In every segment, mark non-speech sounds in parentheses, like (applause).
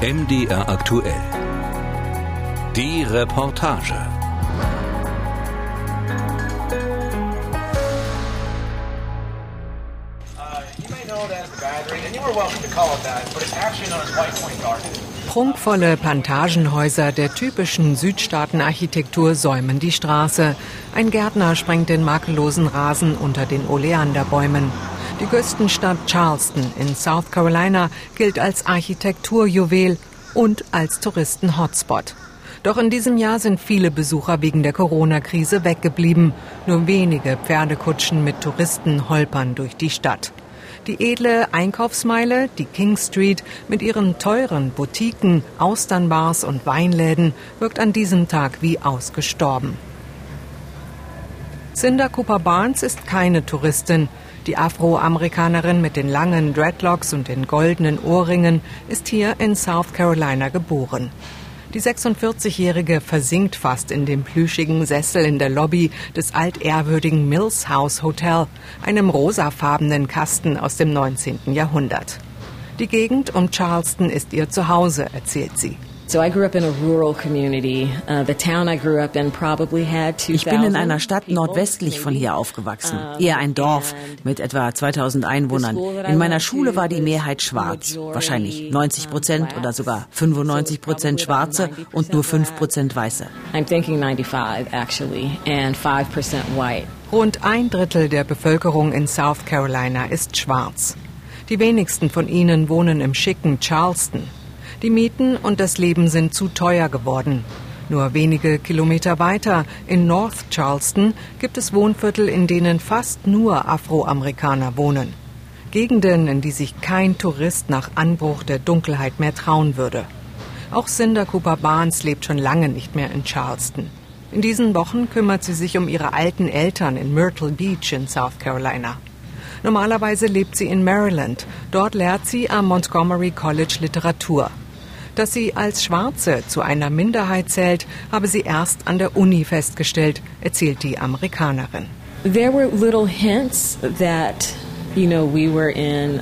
MDR aktuell. Die Reportage. Prunkvolle Plantagenhäuser der typischen Südstaatenarchitektur säumen die Straße. Ein Gärtner sprengt den makellosen Rasen unter den Oleanderbäumen. Die Küstenstadt Charleston in South Carolina gilt als Architekturjuwel und als Touristen-Hotspot. Doch in diesem Jahr sind viele Besucher wegen der Corona-Krise weggeblieben. Nur wenige Pferdekutschen mit Touristen holpern durch die Stadt. Die edle Einkaufsmeile, die King Street mit ihren teuren Boutiquen, Austernbars und Weinläden wirkt an diesem Tag wie ausgestorben. Cinder Cooper Barnes ist keine Touristin. Die Afroamerikanerin mit den langen Dreadlocks und den goldenen Ohrringen ist hier in South Carolina geboren. Die 46-Jährige versinkt fast in dem plüschigen Sessel in der Lobby des altehrwürdigen Mills House Hotel, einem rosafarbenen Kasten aus dem 19. Jahrhundert. Die Gegend um Charleston ist ihr Zuhause, erzählt sie. Uh, ich bin in einer Stadt nordwestlich von hier aufgewachsen, eher ein Dorf mit etwa 2000 Einwohnern. In meiner Schule war die Mehrheit schwarz, wahrscheinlich 90 Prozent oder sogar 95 Prozent Schwarze und nur 5 Prozent Weiße. Rund ein Drittel der Bevölkerung in South Carolina ist schwarz. Die wenigsten von ihnen wohnen im schicken Charleston. Die Mieten und das Leben sind zu teuer geworden. Nur wenige Kilometer weiter in North Charleston gibt es Wohnviertel, in denen fast nur Afroamerikaner wohnen. Gegenden, in die sich kein Tourist nach Anbruch der Dunkelheit mehr trauen würde. Auch Cinder Cooper Barnes lebt schon lange nicht mehr in Charleston. In diesen Wochen kümmert sie sich um ihre alten Eltern in Myrtle Beach in South Carolina. Normalerweise lebt sie in Maryland. Dort lehrt sie am Montgomery College Literatur. Dass sie als Schwarze zu einer Minderheit zählt, habe sie erst an der Uni festgestellt, erzählt die Amerikanerin. There were little hints that, you know, we were in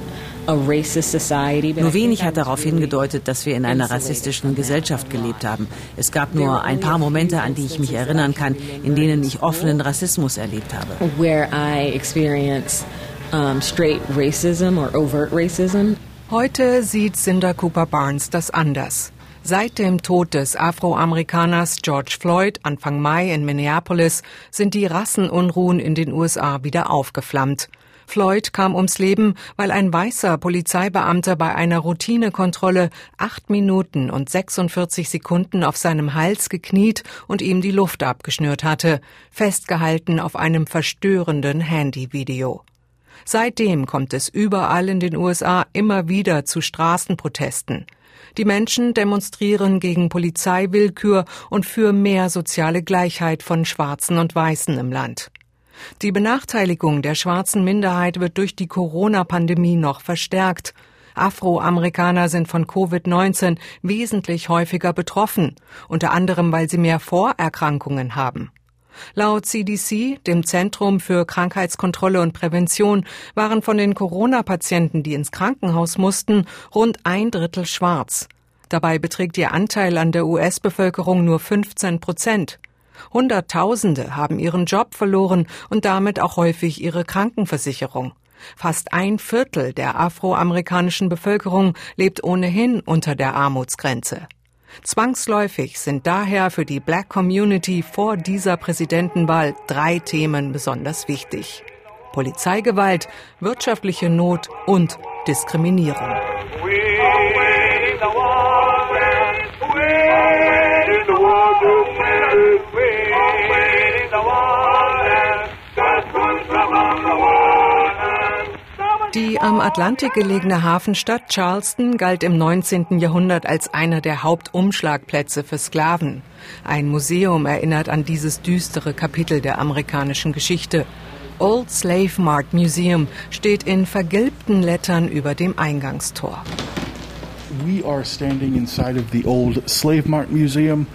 nur wenig hat darauf hingedeutet, dass wir in einer rassistischen Gesellschaft gelebt haben. Es gab nur ein paar Momente, an die ich mich erinnern kann, in denen ich offenen Rassismus erlebt habe. Where I experienced um, straight racism or overt racism. Heute sieht Cinder Cooper Barnes das anders. Seit dem Tod des Afroamerikaners George Floyd Anfang Mai in Minneapolis sind die Rassenunruhen in den USA wieder aufgeflammt. Floyd kam ums Leben, weil ein weißer Polizeibeamter bei einer Routinekontrolle acht Minuten und 46 Sekunden auf seinem Hals gekniet und ihm die Luft abgeschnürt hatte, festgehalten auf einem verstörenden Handyvideo. Seitdem kommt es überall in den USA immer wieder zu Straßenprotesten. Die Menschen demonstrieren gegen Polizeiwillkür und für mehr soziale Gleichheit von Schwarzen und Weißen im Land. Die Benachteiligung der schwarzen Minderheit wird durch die Corona-Pandemie noch verstärkt. Afroamerikaner sind von Covid-19 wesentlich häufiger betroffen, unter anderem weil sie mehr Vorerkrankungen haben. Laut CDC, dem Zentrum für Krankheitskontrolle und Prävention, waren von den Corona-Patienten, die ins Krankenhaus mussten, rund ein Drittel schwarz. Dabei beträgt ihr Anteil an der US-Bevölkerung nur 15 Prozent. Hunderttausende haben ihren Job verloren und damit auch häufig ihre Krankenversicherung. Fast ein Viertel der afroamerikanischen Bevölkerung lebt ohnehin unter der Armutsgrenze. Zwangsläufig sind daher für die Black Community vor dieser Präsidentenwahl drei Themen besonders wichtig. Polizeigewalt, wirtschaftliche Not und Diskriminierung. Die am Atlantik gelegene Hafenstadt Charleston galt im 19. Jahrhundert als einer der Hauptumschlagplätze für Sklaven. Ein Museum erinnert an dieses düstere Kapitel der amerikanischen Geschichte. Old Slave Mart Museum steht in vergilbten Lettern über dem Eingangstor. We are standing inside of the old Slave Mart Museum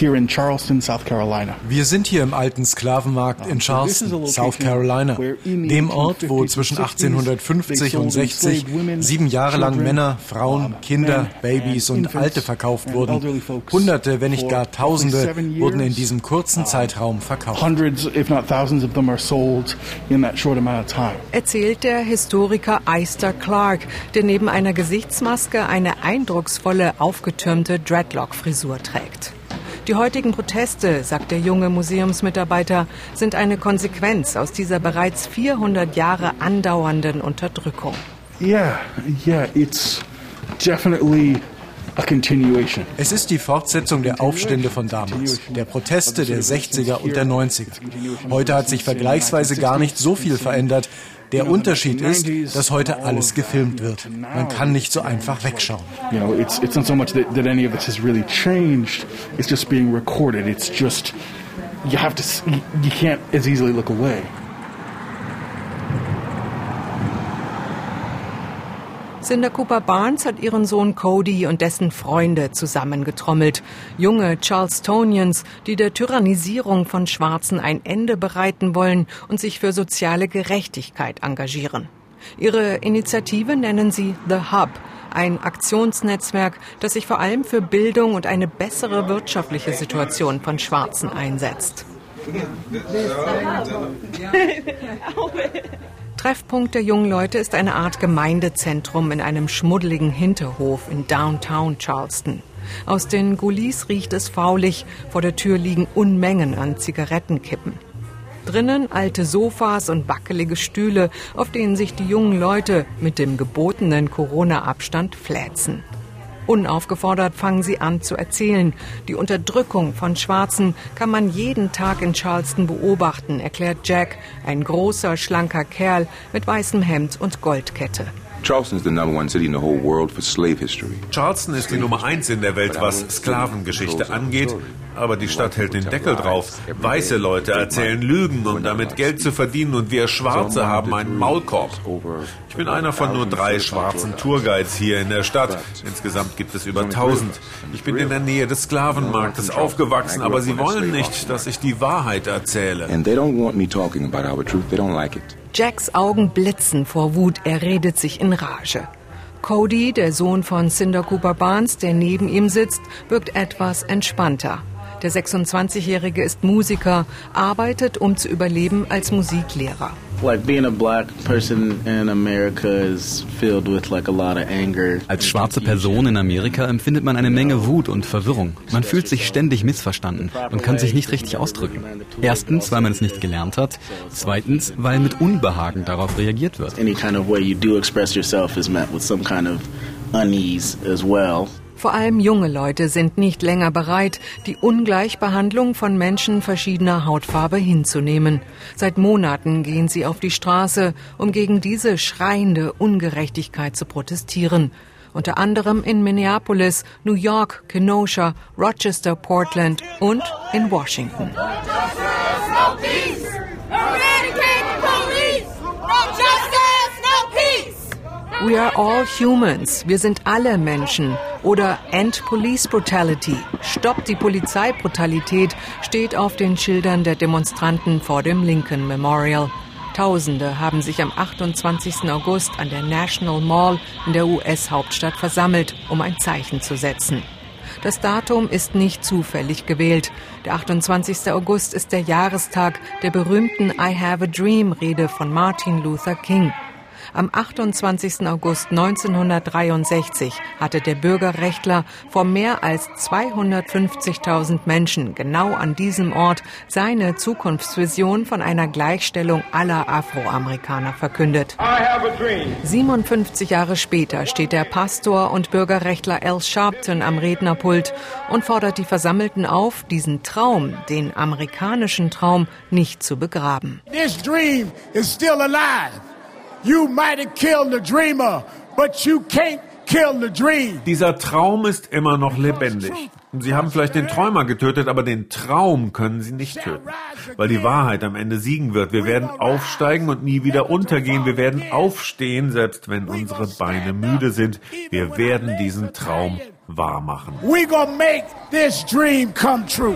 here in Charleston, South Carolina. Wir sind hier im alten Sklavenmarkt in Charleston, South Carolina, dem Ort, wo zwischen 1850 und 60 sieben Jahre lang Männer, Frauen, Kinder, Babys und Alte verkauft wurden. Hunderte, wenn nicht gar Tausende, wurden in diesem kurzen Zeitraum verkauft. Hundreds, if not thousands of them are sold in that short amount of time. Erzählt der Historiker Eister Clark, der neben einer Gesichtsmaske eine eindrucksvolle, aufgetürmte Dreadlock-Frisur trägt. Die heutigen Proteste, sagt der junge Museumsmitarbeiter, sind eine Konsequenz aus dieser bereits 400 Jahre andauernden Unterdrückung. Yeah, yeah, it's definitely a continuation. Es ist die Fortsetzung der Aufstände von damals, der Proteste der 60er und der 90er. Heute hat sich vergleichsweise gar nicht so viel verändert. Der Unterschied ist, dass heute alles gefilmt wird. Man kann nicht so einfach wegschauen. You know, it's it's not so much that, that any of it has really changed. It's just being recorded. It's just you have to you can't as easily look away. Cinder Cooper Barnes hat ihren Sohn Cody und dessen Freunde zusammengetrommelt. Junge Charlestonians, die der Tyrannisierung von Schwarzen ein Ende bereiten wollen und sich für soziale Gerechtigkeit engagieren. Ihre Initiative nennen sie The Hub, ein Aktionsnetzwerk, das sich vor allem für Bildung und eine bessere wirtschaftliche Situation von Schwarzen einsetzt. (laughs) Treffpunkt der jungen Leute ist eine Art Gemeindezentrum in einem schmuddeligen Hinterhof in Downtown Charleston. Aus den Gullis riecht es faulig, vor der Tür liegen Unmengen an Zigarettenkippen. Drinnen alte Sofas und wackelige Stühle, auf denen sich die jungen Leute mit dem gebotenen Corona-Abstand fläzen. Unaufgefordert fangen sie an zu erzählen. Die Unterdrückung von Schwarzen kann man jeden Tag in Charleston beobachten, erklärt Jack, ein großer, schlanker Kerl mit weißem Hemd und Goldkette. Charleston is the number one city in the whole world for slave history. Charleston ist die Nummer eins in der Welt, was Sklavengeschichte angeht. Aber die Stadt hält den Deckel drauf. Weiße Leute erzählen Lügen, um damit Geld zu verdienen, und wir Schwarze haben einen Maulkorb. Ich bin einer von nur drei schwarzen Tourguides hier in der Stadt. Insgesamt gibt es über 1000. Ich bin in der Nähe des Sklavenmarktes aufgewachsen, aber sie wollen nicht, dass ich die Wahrheit erzähle. And they don't want me talking about our truth. They don't like it. Jacks Augen blitzen vor Wut, er redet sich in Rage. Cody, der Sohn von Cinder Cooper Barnes, der neben ihm sitzt, wirkt etwas entspannter. Der 26-Jährige ist Musiker, arbeitet, um zu überleben, als Musiklehrer. Like being a black person in America is filled with like a lot of anger. Als schwarze Person in Amerika empfindet man eine Menge Wut und Verwirrung. Man fühlt sich ständig missverstanden und kann sich nicht richtig ausdrücken. Erstens, weil man es nicht gelernt hat. Zweitens, weil mit Unbehagen darauf reagiert wird. Any kind of way you do express yourself is met with some kind of unease as well. Vor allem junge Leute sind nicht länger bereit, die Ungleichbehandlung von Menschen verschiedener Hautfarbe hinzunehmen. Seit Monaten gehen sie auf die Straße, um gegen diese schreiende Ungerechtigkeit zu protestieren. Unter anderem in Minneapolis, New York, Kenosha, Rochester, Portland und in Washington. We are all humans. Wir sind alle Menschen. Oder End Police Brutality. Stopp die Polizeibrutalität steht auf den Schildern der Demonstranten vor dem Lincoln Memorial. Tausende haben sich am 28. August an der National Mall in der US-Hauptstadt versammelt, um ein Zeichen zu setzen. Das Datum ist nicht zufällig gewählt. Der 28. August ist der Jahrestag der berühmten I Have a Dream Rede von Martin Luther King. Am 28. August 1963 hatte der Bürgerrechtler vor mehr als 250.000 Menschen genau an diesem Ort seine Zukunftsvision von einer Gleichstellung aller Afroamerikaner verkündet. 57 Jahre später steht der Pastor und Bürgerrechtler Al Sharpton am Rednerpult und fordert die Versammelten auf, diesen Traum, den amerikanischen Traum, nicht zu begraben. This dream is still alive. You might have killed the dreamer, but you can't kill the dream. Dieser Traum ist immer noch lebendig. Sie haben vielleicht den Träumer getötet, aber den Traum können Sie nicht töten. weil die Wahrheit am Ende siegen wird. Wir werden aufsteigen und nie wieder untergehen. Wir werden aufstehen, selbst wenn unsere Beine müde sind. Wir werden diesen Traum wahr machen. We gonna make this dream come true.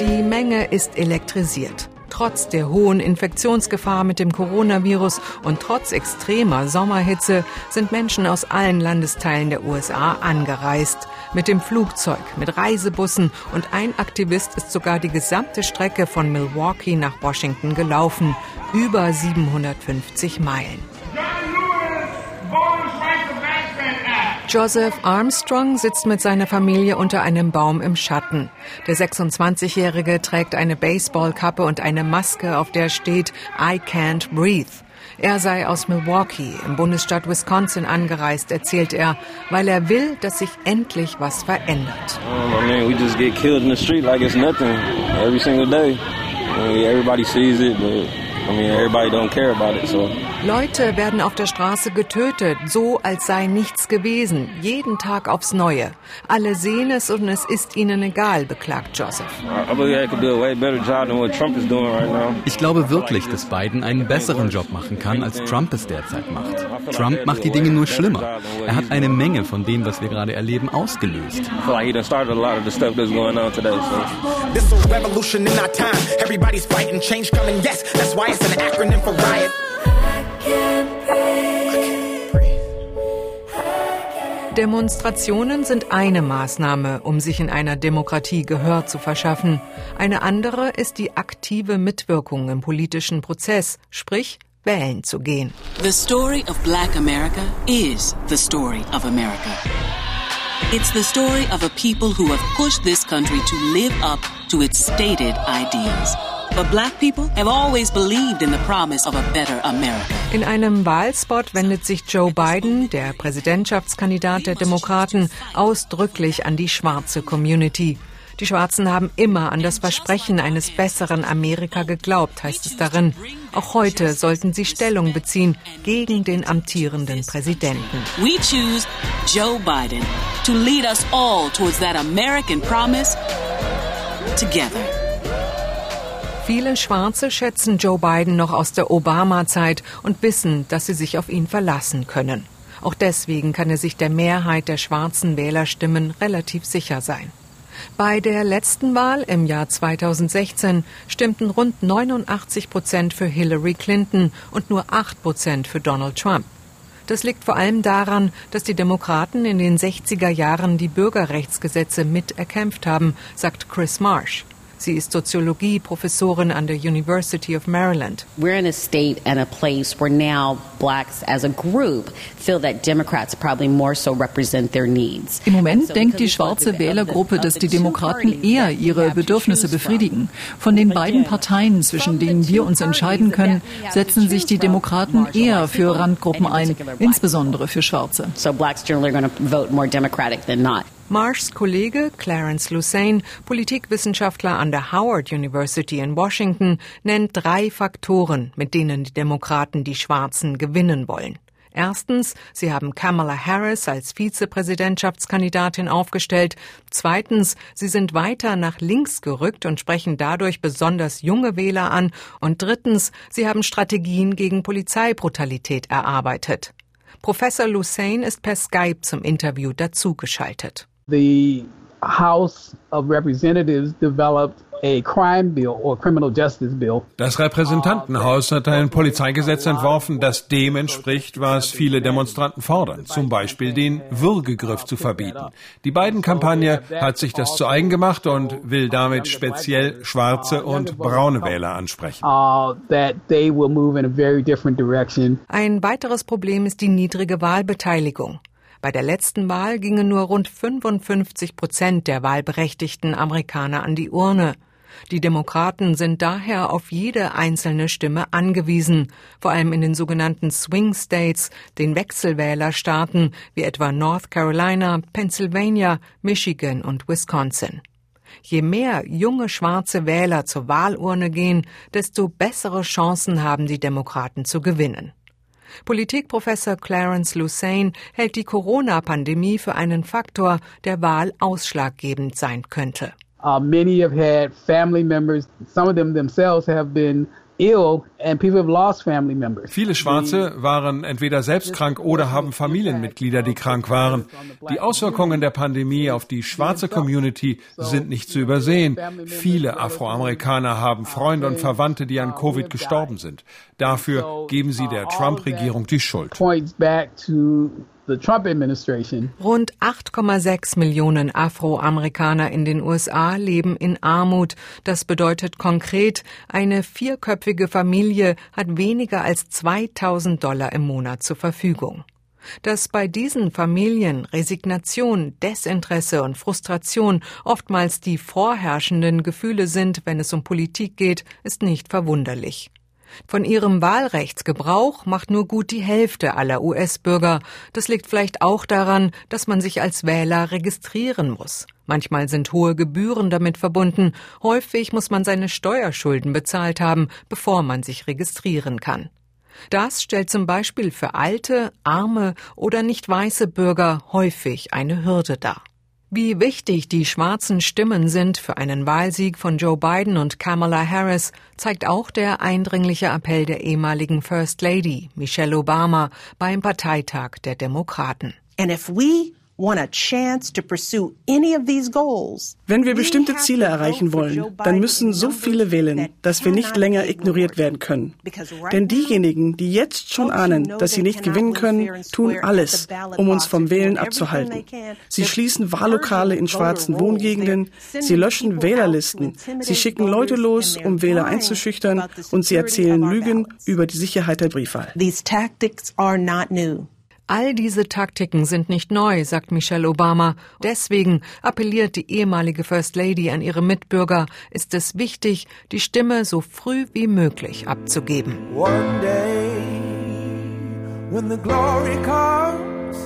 Die Menge ist elektrisiert. Trotz der hohen Infektionsgefahr mit dem Coronavirus und trotz extremer Sommerhitze sind Menschen aus allen Landesteilen der USA angereist. Mit dem Flugzeug, mit Reisebussen und ein Aktivist ist sogar die gesamte Strecke von Milwaukee nach Washington gelaufen. Über 750 Meilen. Joseph Armstrong sitzt mit seiner Familie unter einem Baum im Schatten. Der 26-Jährige trägt eine Baseballkappe und eine Maske, auf der steht I can't breathe. Er sei aus Milwaukee im Bundesstaat Wisconsin angereist, erzählt er, weil er will, dass sich endlich was verändert. Um, we just get killed in the street like it's nothing every single day. Everybody sees it, but I mean, everybody don't care about it, so. Leute werden auf der Straße getötet, so als sei nichts gewesen, jeden Tag aufs Neue. Alle sehen es und es ist ihnen egal, beklagt Joseph. Ich glaube wirklich, dass Biden einen besseren Job machen kann, als Trump es derzeit macht. Trump macht die Dinge nur schlimmer. Er hat eine Menge von dem, was wir gerade erleben, ausgelöst. This a revolution in our time. Everybody's fighting, change coming, yes. That's why it's an acronym for riot. Demonstrationen sind eine Maßnahme, um sich in einer Demokratie Gehör zu verschaffen. Eine andere ist die aktive Mitwirkung im politischen Prozess, sprich wählen zu gehen. The story of black America is the story of America. It's the story of a people who have pushed this country to live up to its stated ideals. But black people have always believed in the promise of a better America. In einem Wahlspot wendet sich Joe Biden, der Präsidentschaftskandidat der Demokraten, ausdrücklich an die schwarze Community. Die Schwarzen haben immer an das Versprechen eines besseren Amerika geglaubt, heißt es darin. Auch heute sollten sie Stellung beziehen gegen den amtierenden Präsidenten. We choose Joe Biden to lead us all towards that American promise together. Viele Schwarze schätzen Joe Biden noch aus der Obama-Zeit und wissen, dass sie sich auf ihn verlassen können. Auch deswegen kann er sich der Mehrheit der schwarzen Wählerstimmen relativ sicher sein. Bei der letzten Wahl im Jahr 2016 stimmten rund 89 Prozent für Hillary Clinton und nur 8 Prozent für Donald Trump. Das liegt vor allem daran, dass die Demokraten in den 60er Jahren die Bürgerrechtsgesetze mit erkämpft haben, sagt Chris Marsh. Sie ist Soziologie-Professorin an der University of Maryland. We're in a state and a place where now blacks as a group feel that Democrats probably more so represent their needs. Im Moment denkt die schwarze Wählergruppe, dass die Demokraten eher ihre Bedürfnisse befriedigen. Von den beiden Parteien, zwischen denen wir uns entscheiden können, setzen sich die Demokraten eher für Randgruppen ein, insbesondere für Schwarze. So blacks generally are going to vote more Democratic than not. Marshs Kollege Clarence Lucene, Politikwissenschaftler an der Howard University in Washington, nennt drei Faktoren, mit denen die Demokraten die Schwarzen gewinnen wollen. Erstens, sie haben Kamala Harris als Vizepräsidentschaftskandidatin aufgestellt. Zweitens, sie sind weiter nach links gerückt und sprechen dadurch besonders junge Wähler an. Und drittens, sie haben Strategien gegen Polizeibrutalität erarbeitet. Professor Lucene ist per Skype zum Interview dazugeschaltet. The House of Representatives developed a crime bill or criminal justice bill. Das Repräsentantenhaus hat ein Polizeigesetz entworfen, das dem entspricht, was viele Demonstranten fordern, zum Beispiel den Würgegriff zu verbieten. Die beiden Kampagne hat sich das zu eigen gemacht und will damit speziell schwarze und braune Wähler ansprechen. Ein weiteres Problem ist die niedrige Wahlbeteiligung. Bei der letzten Wahl gingen nur rund 55 Prozent der wahlberechtigten Amerikaner an die Urne. Die Demokraten sind daher auf jede einzelne Stimme angewiesen, vor allem in den sogenannten Swing States, den Wechselwählerstaaten wie etwa North Carolina, Pennsylvania, Michigan und Wisconsin. Je mehr junge schwarze Wähler zur Wahlurne gehen, desto bessere Chancen haben die Demokraten zu gewinnen. Politikprofessor Clarence Lucene hält die Corona-Pandemie für einen Faktor, der Wahl ausschlaggebend sein könnte. Uh, many have had family members. Some of them themselves have been Viele Schwarze waren entweder selbst krank oder haben Familienmitglieder, die krank waren. Die Auswirkungen der Pandemie auf die schwarze Community sind nicht zu übersehen. Viele Afroamerikaner haben Freunde und Verwandte, die an Covid gestorben sind. Dafür geben sie der Trump-Regierung die Schuld. Rund 8,6 Millionen Afroamerikaner in den USA leben in Armut. Das bedeutet konkret, eine vierköpfige Familie hat weniger als 2000 Dollar im Monat zur Verfügung. Dass bei diesen Familien Resignation, Desinteresse und Frustration oftmals die vorherrschenden Gefühle sind, wenn es um Politik geht, ist nicht verwunderlich. Von ihrem Wahlrechtsgebrauch macht nur gut die Hälfte aller US-Bürger. Das liegt vielleicht auch daran, dass man sich als Wähler registrieren muss. Manchmal sind hohe Gebühren damit verbunden. Häufig muss man seine Steuerschulden bezahlt haben, bevor man sich registrieren kann. Das stellt zum Beispiel für alte, arme oder nicht weiße Bürger häufig eine Hürde dar. Wie wichtig die schwarzen Stimmen sind für einen Wahlsieg von Joe Biden und Kamala Harris, zeigt auch der eindringliche Appell der ehemaligen First Lady Michelle Obama beim Parteitag der Demokraten. And if we wenn wir bestimmte Ziele erreichen wollen, dann müssen so viele wählen, dass wir nicht länger ignoriert werden können. Denn diejenigen, die jetzt schon ahnen, dass sie nicht gewinnen können, tun alles, um uns vom Wählen abzuhalten. Sie schließen Wahllokale in schwarzen Wohngegenden, sie löschen Wählerlisten, sie schicken Leute los, um Wähler einzuschüchtern, und sie erzählen Lügen über die Sicherheit der Briefwahl. These tactics are not new. All diese Taktiken sind nicht neu, sagt Michelle Obama. Deswegen appelliert die ehemalige First Lady an ihre Mitbürger, ist es wichtig, die Stimme so früh wie möglich abzugeben. One day, when the glory comes,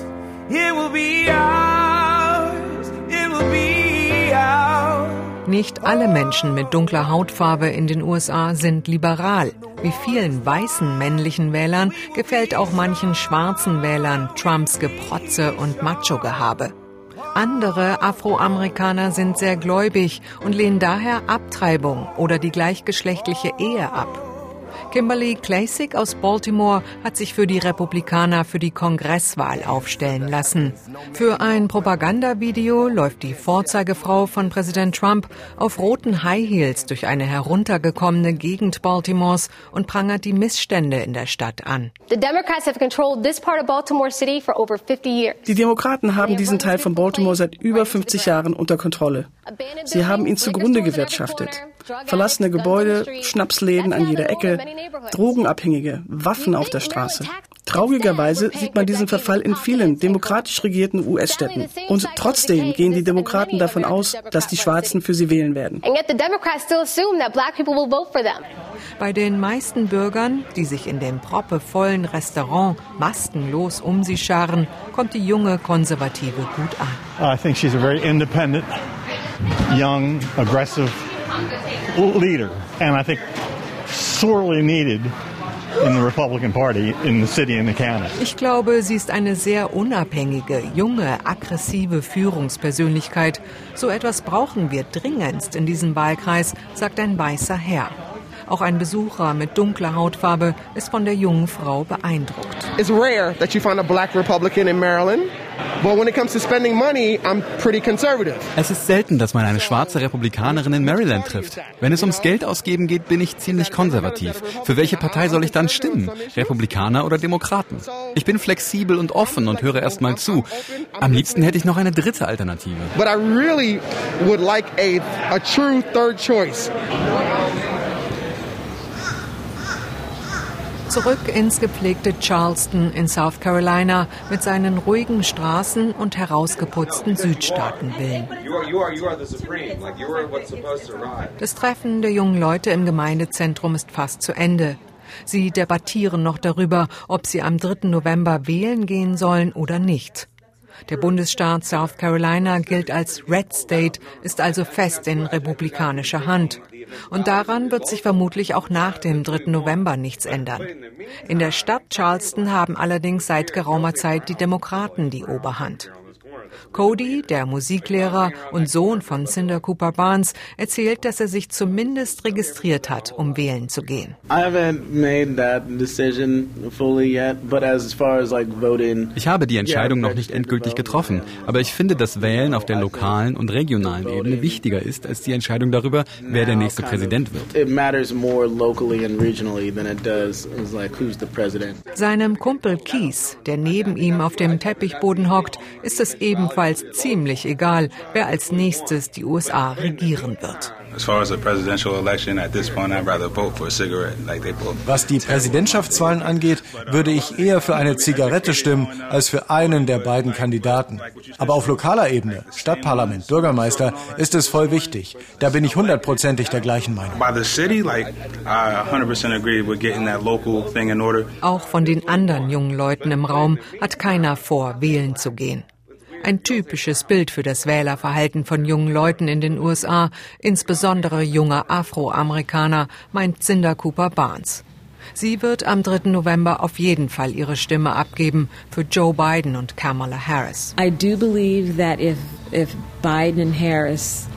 it will be ours, it will be ours. Nicht alle Menschen mit dunkler Hautfarbe in den USA sind liberal. Wie vielen weißen männlichen Wählern gefällt auch manchen schwarzen Wählern Trumps Geprotze und Macho-Gehabe. Andere Afroamerikaner sind sehr gläubig und lehnen daher Abtreibung oder die gleichgeschlechtliche Ehe ab. Kimberly Klasik aus Baltimore hat sich für die Republikaner für die Kongresswahl aufstellen lassen. Für ein Propagandavideo läuft die Vorzeigefrau von Präsident Trump auf roten High Heels durch eine heruntergekommene Gegend Baltimores und prangert die Missstände in der Stadt an. Die Demokraten haben diesen Teil von Baltimore seit über 50 Jahren unter Kontrolle. Sie haben ihn zugrunde gewirtschaftet. Verlassene Gebäude, Schnapsläden an jeder Ecke, Drogenabhängige, Waffen auf der Straße. Traurigerweise sieht man diesen Verfall in vielen demokratisch regierten US-Städten. Und trotzdem gehen die Demokraten davon aus, dass die Schwarzen für sie wählen werden. Bei den meisten Bürgern, die sich in dem proppevollen Restaurant maskenlos um sie scharen, kommt die junge Konservative gut an. I think she's a very independent, young, aggressive leader, and I think sorely needed in the Republican Party in the city and the county. Ich glaube, sie ist eine sehr unabhängige, junge, aggressive Führungspersönlichkeit. So etwas brauchen wir dringendst in diesem Wahlkreis, sagt ein weißer Herr. Auch ein Besucher mit dunkler Hautfarbe ist von der jungen Frau beeindruckt. It's rare that you find a black Republican in Maryland. But when it comes to spending money, I'm pretty conservative. Es ist selten, dass man eine schwarze Republikanerin in Maryland trifft. Wenn es ums Geld ausgeben geht, bin ich ziemlich konservativ. Für welche Partei soll ich dann stimmen? Republikaner oder Demokraten? Ich bin flexibel und offen und höre erst mal zu. Am liebsten hätte ich noch eine dritte Alternative. But I really would like a, a true third choice. Zurück ins gepflegte Charleston in South Carolina mit seinen ruhigen Straßen und herausgeputzten Südstaatenvillen. Das Treffen der jungen Leute im Gemeindezentrum ist fast zu Ende. Sie debattieren noch darüber, ob sie am 3. November wählen gehen sollen oder nicht. Der Bundesstaat South Carolina gilt als Red State, ist also fest in republikanischer Hand. Und daran wird sich vermutlich auch nach dem 3. November nichts ändern. In der Stadt Charleston haben allerdings seit geraumer Zeit die Demokraten die Oberhand. Cody, der Musiklehrer und Sohn von Cinder Cooper Barnes, erzählt, dass er sich zumindest registriert hat, um wählen zu gehen. Ich habe die Entscheidung noch nicht endgültig getroffen, aber ich finde, dass Wählen auf der lokalen und regionalen Ebene wichtiger ist als die Entscheidung darüber, wer der nächste Präsident wird. Seinem Kumpel Keith, der neben ihm auf dem Teppichboden hockt, ist es ebenfalls ziemlich egal, wer als nächstes die USA regieren wird. Was die Präsidentschaftswahlen angeht, würde ich eher für eine Zigarette stimmen als für einen der beiden Kandidaten. Aber auf lokaler Ebene, Stadtparlament, Bürgermeister, ist es voll wichtig. Da bin ich hundertprozentig der gleichen Meinung. Auch von den anderen jungen Leuten im Raum hat keiner vor, wählen zu gehen. Ein typisches Bild für das Wählerverhalten von jungen Leuten in den USA, insbesondere junger Afroamerikaner, meint Cinder Cooper Barnes. Sie wird am 3. November auf jeden Fall ihre Stimme abgeben für Joe Biden und Kamala Harris. I do believe that if, if Biden and Harris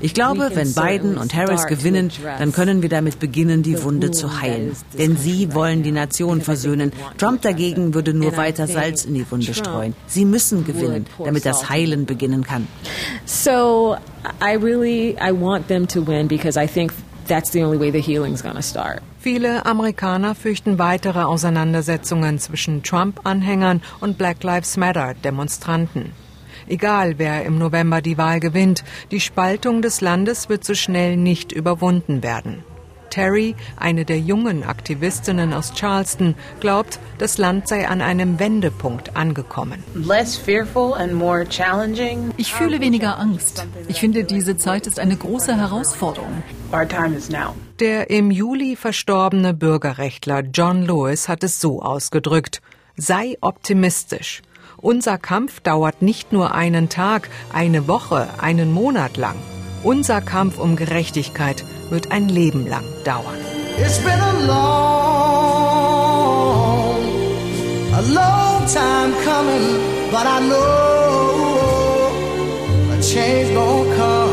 ich glaube, wenn Biden und Harris gewinnen, dann können wir damit beginnen, die Wunde zu heilen. Denn sie wollen die Nation versöhnen. Trump dagegen würde nur weiter Salz in die Wunde streuen. Sie müssen gewinnen, damit das Heilen beginnen kann. So I really I want them to win because I think that's the only way the healing's gonna start. Viele Amerikaner fürchten weitere Auseinandersetzungen zwischen Trump-Anhängern und Black Lives Matter-Demonstranten. Egal, wer im November die Wahl gewinnt, die Spaltung des Landes wird so schnell nicht überwunden werden. Terry, eine der jungen Aktivistinnen aus Charleston, glaubt, das Land sei an einem Wendepunkt angekommen. Ich fühle weniger Angst. Ich finde, diese Zeit ist eine große Herausforderung. Der im Juli verstorbene Bürgerrechtler John Lewis hat es so ausgedrückt. Sei optimistisch. Unser Kampf dauert nicht nur einen Tag, eine Woche, einen Monat lang. Unser Kampf um Gerechtigkeit wird ein Leben lang dauern. It's been a long, a long time coming, but I know a change gonna come.